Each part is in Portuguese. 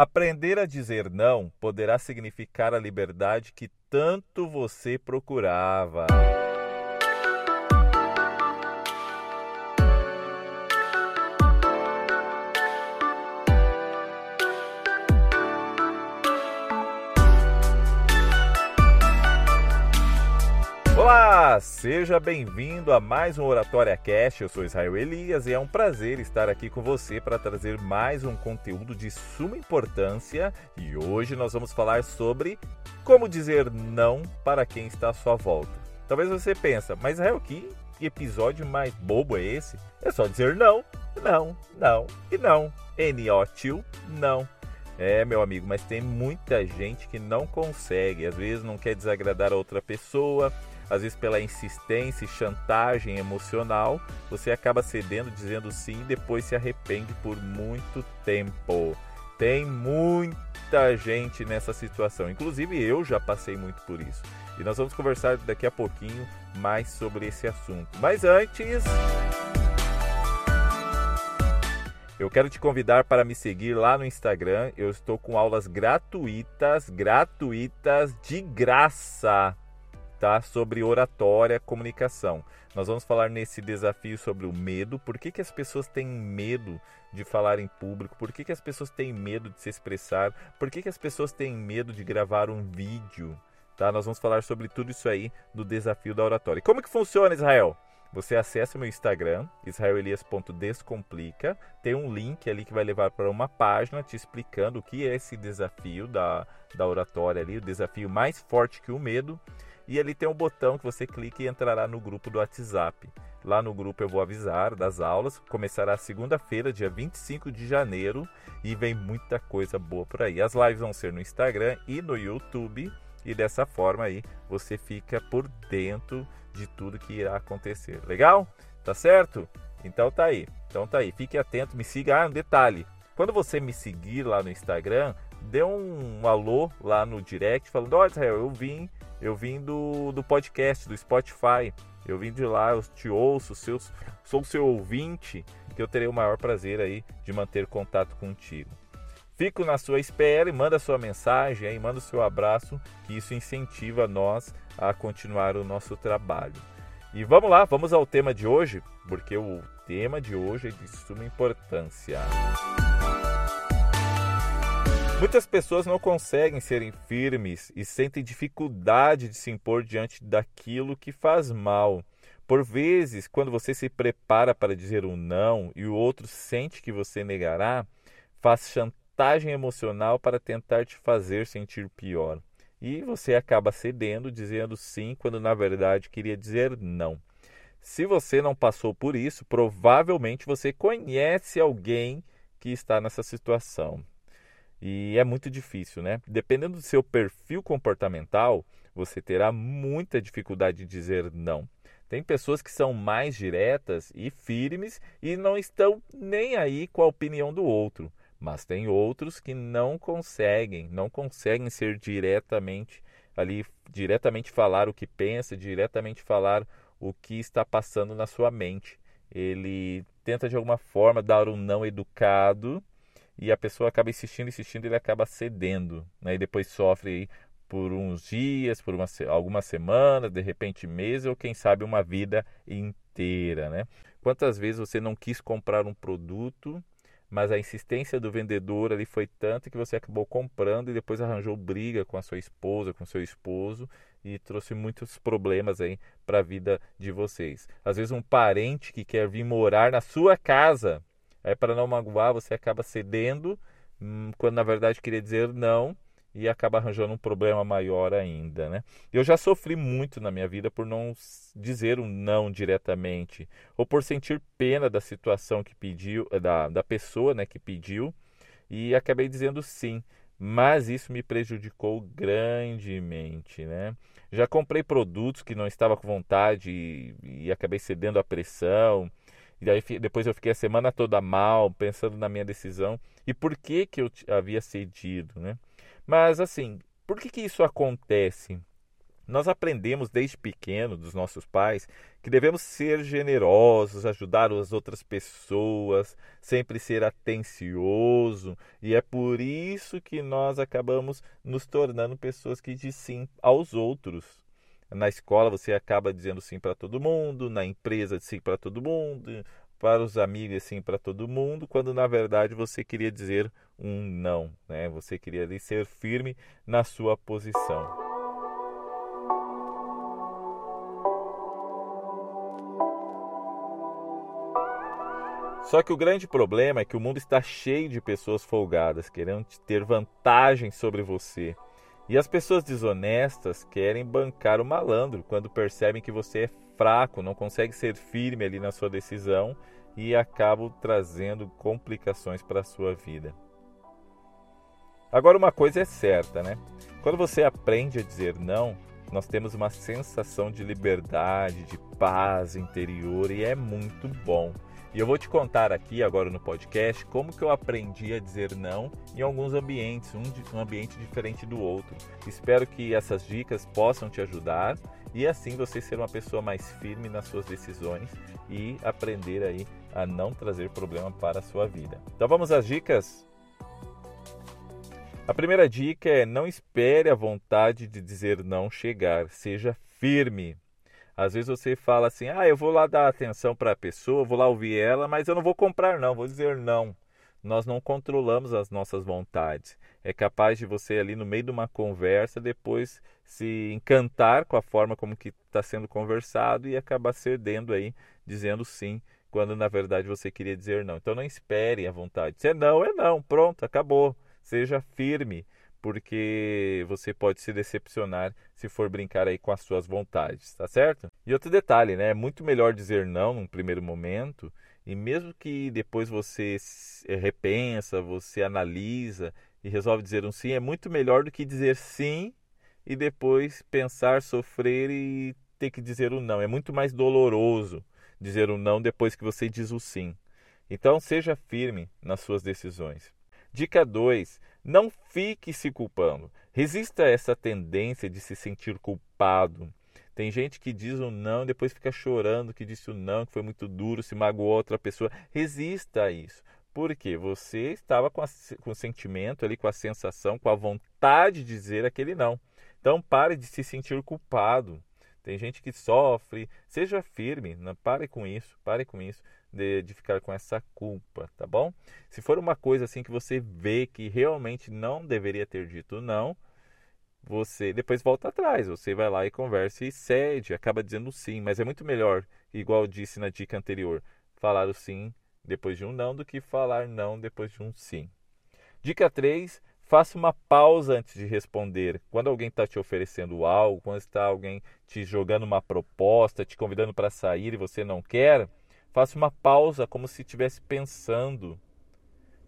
Aprender a dizer não poderá significar a liberdade que tanto você procurava. Seja bem-vindo a mais um Oratória Cast. Eu sou Israel Elias e é um prazer estar aqui com você para trazer mais um conteúdo de suma importância. E hoje nós vamos falar sobre como dizer não para quem está à sua volta. Talvez você pense, mas Israel, que episódio mais bobo é esse? É só dizer não, não, não e não. N-O-T-U, não. É, meu amigo, mas tem muita gente que não consegue, às vezes não quer desagradar a outra pessoa, às vezes pela insistência e chantagem emocional, você acaba cedendo, dizendo sim e depois se arrepende por muito tempo. Tem muita gente nessa situação, inclusive eu já passei muito por isso. E nós vamos conversar daqui a pouquinho mais sobre esse assunto. Mas antes. Eu quero te convidar para me seguir lá no Instagram. Eu estou com aulas gratuitas, gratuitas de graça tá? Sobre oratória, comunicação. Nós vamos falar nesse desafio sobre o medo. Por que, que as pessoas têm medo de falar em público? Por que, que as pessoas têm medo de se expressar? Por que, que as pessoas têm medo de gravar um vídeo? Tá? Nós vamos falar sobre tudo isso aí no desafio da oratória. Como que funciona, Israel? Você acessa meu Instagram, israelias.descomplica. Tem um link ali que vai levar para uma página te explicando o que é esse desafio da, da oratória ali, o desafio mais forte que o medo. E ali tem um botão que você clica e entrará no grupo do WhatsApp. Lá no grupo eu vou avisar das aulas. Começará segunda-feira, dia 25 de janeiro, e vem muita coisa boa por aí. As lives vão ser no Instagram e no YouTube, e dessa forma aí você fica por dentro de tudo que irá acontecer. Legal? Tá certo? Então tá aí. Então tá aí. Fique atento, me siga. Ah, um detalhe. Quando você me seguir lá no Instagram, dê um, alô lá no direct falando: "Olha, Israel, eu vim eu vim do, do podcast, do Spotify. Eu vim de lá, eu te ouço, seus, sou seu ouvinte, que eu terei o maior prazer aí de manter contato contigo. Fico na sua espera e manda sua mensagem aí, manda o seu abraço, que isso incentiva nós a continuar o nosso trabalho. E vamos lá, vamos ao tema de hoje, porque o tema de hoje é de suma importância. Muitas pessoas não conseguem serem firmes e sentem dificuldade de se impor diante daquilo que faz mal. Por vezes, quando você se prepara para dizer um não e o outro sente que você negará, faz chantagem emocional para tentar te fazer sentir pior. E você acaba cedendo, dizendo sim, quando na verdade queria dizer não. Se você não passou por isso, provavelmente você conhece alguém que está nessa situação. E é muito difícil, né? Dependendo do seu perfil comportamental, você terá muita dificuldade de dizer não. Tem pessoas que são mais diretas e firmes e não estão nem aí com a opinião do outro, mas tem outros que não conseguem, não conseguem ser diretamente ali, diretamente falar o que pensa, diretamente falar o que está passando na sua mente. Ele tenta de alguma forma dar um não educado e a pessoa acaba insistindo, insistindo, ele acaba cedendo, né? E depois sofre por uns dias, por uma, algumas semanas, de repente meses ou quem sabe uma vida inteira, né? Quantas vezes você não quis comprar um produto, mas a insistência do vendedor ali foi tanta que você acabou comprando e depois arranjou briga com a sua esposa, com seu esposo e trouxe muitos problemas aí para a vida de vocês. Às vezes um parente que quer vir morar na sua casa Aí, para não magoar, você acaba cedendo, hum, quando na verdade queria dizer não, e acaba arranjando um problema maior ainda, né? Eu já sofri muito na minha vida por não dizer um não diretamente, ou por sentir pena da situação que pediu, da, da pessoa né, que pediu, e acabei dizendo sim. Mas isso me prejudicou grandemente, né? Já comprei produtos que não estava com vontade e, e acabei cedendo à pressão e aí depois eu fiquei a semana toda mal, pensando na minha decisão e por que que eu havia cedido, né? Mas assim, por que que isso acontece? Nós aprendemos desde pequeno dos nossos pais que devemos ser generosos, ajudar as outras pessoas, sempre ser atencioso, e é por isso que nós acabamos nos tornando pessoas que dizem sim aos outros. Na escola você acaba dizendo sim para todo mundo, na empresa sim para todo mundo, para os amigos sim para todo mundo, quando na verdade você queria dizer um não, né? Você queria ser firme na sua posição. Só que o grande problema é que o mundo está cheio de pessoas folgadas, querendo ter vantagem sobre você. E as pessoas desonestas querem bancar o malandro quando percebem que você é fraco, não consegue ser firme ali na sua decisão e acabam trazendo complicações para a sua vida. Agora, uma coisa é certa, né? Quando você aprende a dizer não, nós temos uma sensação de liberdade, de paz interior e é muito bom. E eu vou te contar aqui agora no podcast como que eu aprendi a dizer não em alguns ambientes, um, um ambiente diferente do outro. Espero que essas dicas possam te ajudar e assim você ser uma pessoa mais firme nas suas decisões e aprender aí a não trazer problema para a sua vida. Então vamos às dicas? A primeira dica é não espere a vontade de dizer não chegar, seja firme. Às vezes você fala assim: ah, eu vou lá dar atenção para a pessoa, vou lá ouvir ela, mas eu não vou comprar, não, vou dizer não. Nós não controlamos as nossas vontades. É capaz de você ali no meio de uma conversa depois se encantar com a forma como que está sendo conversado e acabar cedendo aí, dizendo sim, quando na verdade você queria dizer não. Então não espere a vontade. Se é não, é não, pronto, acabou. Seja firme porque você pode se decepcionar se for brincar aí com as suas vontades, tá certo? E outro detalhe, né? É muito melhor dizer não num primeiro momento e mesmo que depois você repensa, você analisa e resolve dizer um sim, é muito melhor do que dizer sim e depois pensar, sofrer e ter que dizer um não. É muito mais doloroso dizer um não depois que você diz o sim. Então seja firme nas suas decisões. Dica 2: não fique se culpando. Resista a essa tendência de se sentir culpado. Tem gente que diz o não depois fica chorando que disse o não, que foi muito duro, se magoou outra pessoa. Resista a isso. Porque você estava com, a, com o sentimento ali, com a sensação, com a vontade de dizer aquele não. Então pare de se sentir culpado. Tem gente que sofre. Seja firme, não pare com isso, pare com isso de, de ficar com essa culpa, tá bom? Se for uma coisa assim que você vê que realmente não deveria ter dito não, você depois volta atrás, você vai lá e conversa e cede, acaba dizendo sim, mas é muito melhor, igual disse na dica anterior, falar o sim depois de um não do que falar não depois de um sim. Dica 3, faça uma pausa antes de responder. Quando alguém está te oferecendo algo, quando está alguém te jogando uma proposta, te convidando para sair e você não quer, Faça uma pausa como se estivesse pensando.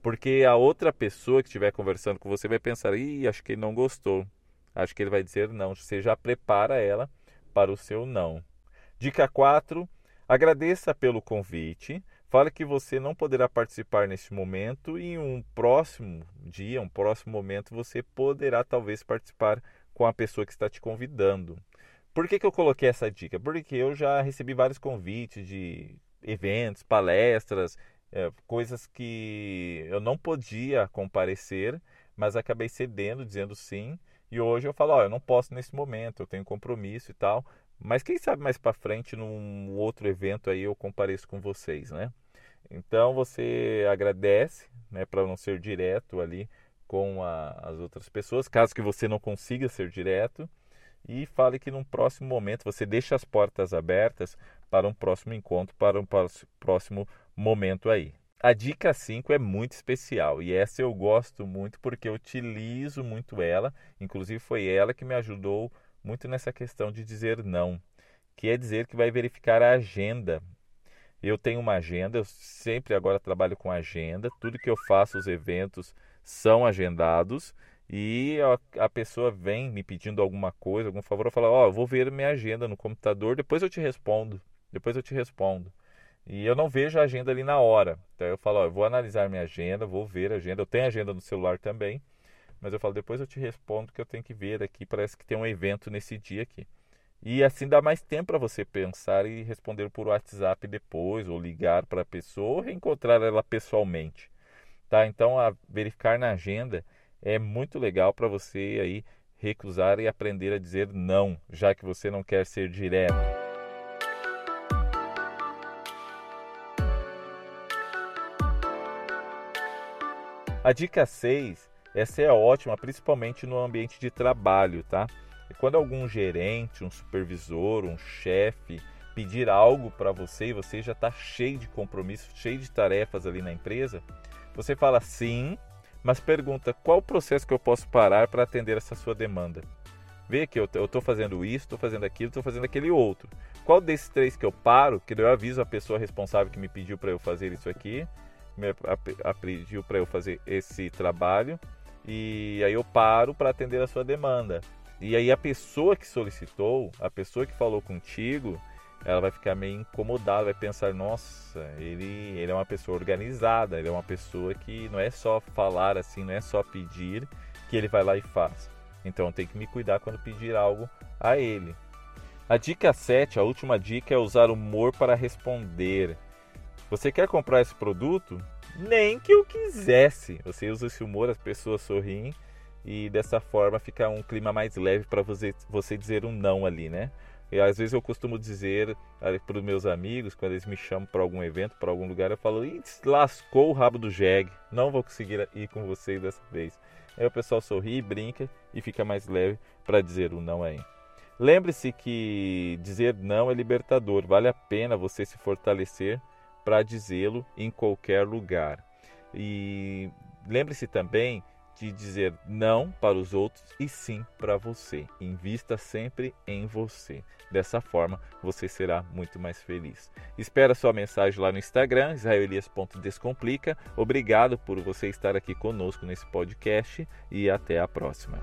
Porque a outra pessoa que estiver conversando com você vai pensar: ih, acho que ele não gostou. Acho que ele vai dizer não. Você já prepara ela para o seu não. Dica 4. Agradeça pelo convite. Fale que você não poderá participar neste momento e em um próximo dia, um próximo momento, você poderá talvez participar com a pessoa que está te convidando. Por que, que eu coloquei essa dica? Porque eu já recebi vários convites de eventos, palestras, é, coisas que eu não podia comparecer, mas acabei cedendo, dizendo sim. E hoje eu falo, ó, eu não posso nesse momento, eu tenho compromisso e tal. Mas quem sabe mais para frente, num outro evento aí, eu compareço com vocês, né? Então você agradece, né, para não ser direto ali com a, as outras pessoas, caso que você não consiga ser direto e fale que num próximo momento você deixa as portas abertas para um próximo encontro, para um próximo momento aí. A dica 5 é muito especial e essa eu gosto muito porque eu utilizo muito ela, inclusive foi ela que me ajudou muito nessa questão de dizer não, que é dizer que vai verificar a agenda. Eu tenho uma agenda, eu sempre agora trabalho com agenda, tudo que eu faço, os eventos são agendados e a, pessoa vem me pedindo alguma coisa, algum favor, eu falo, ó, oh, eu vou ver minha agenda no computador, depois eu te respondo, depois eu te respondo. E eu não vejo a agenda ali na hora. Então eu falo, ó, eu vou analisar minha agenda, vou ver a agenda. Eu tenho agenda no celular também, Mas eu falo, depois eu te respondo que eu tenho que ver aqui, parece que tem um evento nesse dia aqui. E assim dá mais tempo para você pensar e responder por WhatsApp depois, ou ligar para a pessoa, ou reencontrar ela pessoalmente. Tá? Então, verificar na agenda é muito legal para você aí recusar e aprender a dizer não, já que você não quer ser direto. A dica 6, essa é ótima, principalmente no ambiente de trabalho, tá? E quando algum gerente, um supervisor, um chefe pedir algo para você e você já está cheio de compromissos, cheio de tarefas ali na empresa, você fala sim, mas pergunta qual o processo que eu posso parar para atender essa sua demanda. Vê que eu estou fazendo isso, estou fazendo aquilo, estou fazendo aquele outro. Qual desses três que eu paro, que eu aviso a pessoa responsável que me pediu para eu fazer isso aqui, me pediu para eu fazer esse trabalho, e aí eu paro para atender a sua demanda. E aí a pessoa que solicitou, a pessoa que falou contigo, ela vai ficar meio incomodada, vai pensar, nossa, ele, ele é uma pessoa organizada, ele é uma pessoa que não é só falar assim, não é só pedir, que ele vai lá e faz. Então tem que me cuidar quando pedir algo a ele. A dica 7, a última dica é usar humor para responder. Você quer comprar esse produto? Nem que eu quisesse. Você usa esse humor, as pessoas sorriem e dessa forma fica um clima mais leve para você, você dizer um não ali, né? E às vezes eu costumo dizer para os meus amigos, quando eles me chamam para algum evento, para algum lugar, eu falo: lascou o rabo do jegue, não vou conseguir ir com vocês dessa vez. Aí o pessoal sorri, brinca e fica mais leve para dizer o não aí. Lembre-se que dizer não é libertador, vale a pena você se fortalecer para dizê-lo em qualquer lugar. E lembre-se também de dizer não para os outros e sim para você. Invista sempre em você. Dessa forma, você será muito mais feliz. Espera sua mensagem lá no Instagram, israelias.descomplica. Obrigado por você estar aqui conosco nesse podcast e até a próxima.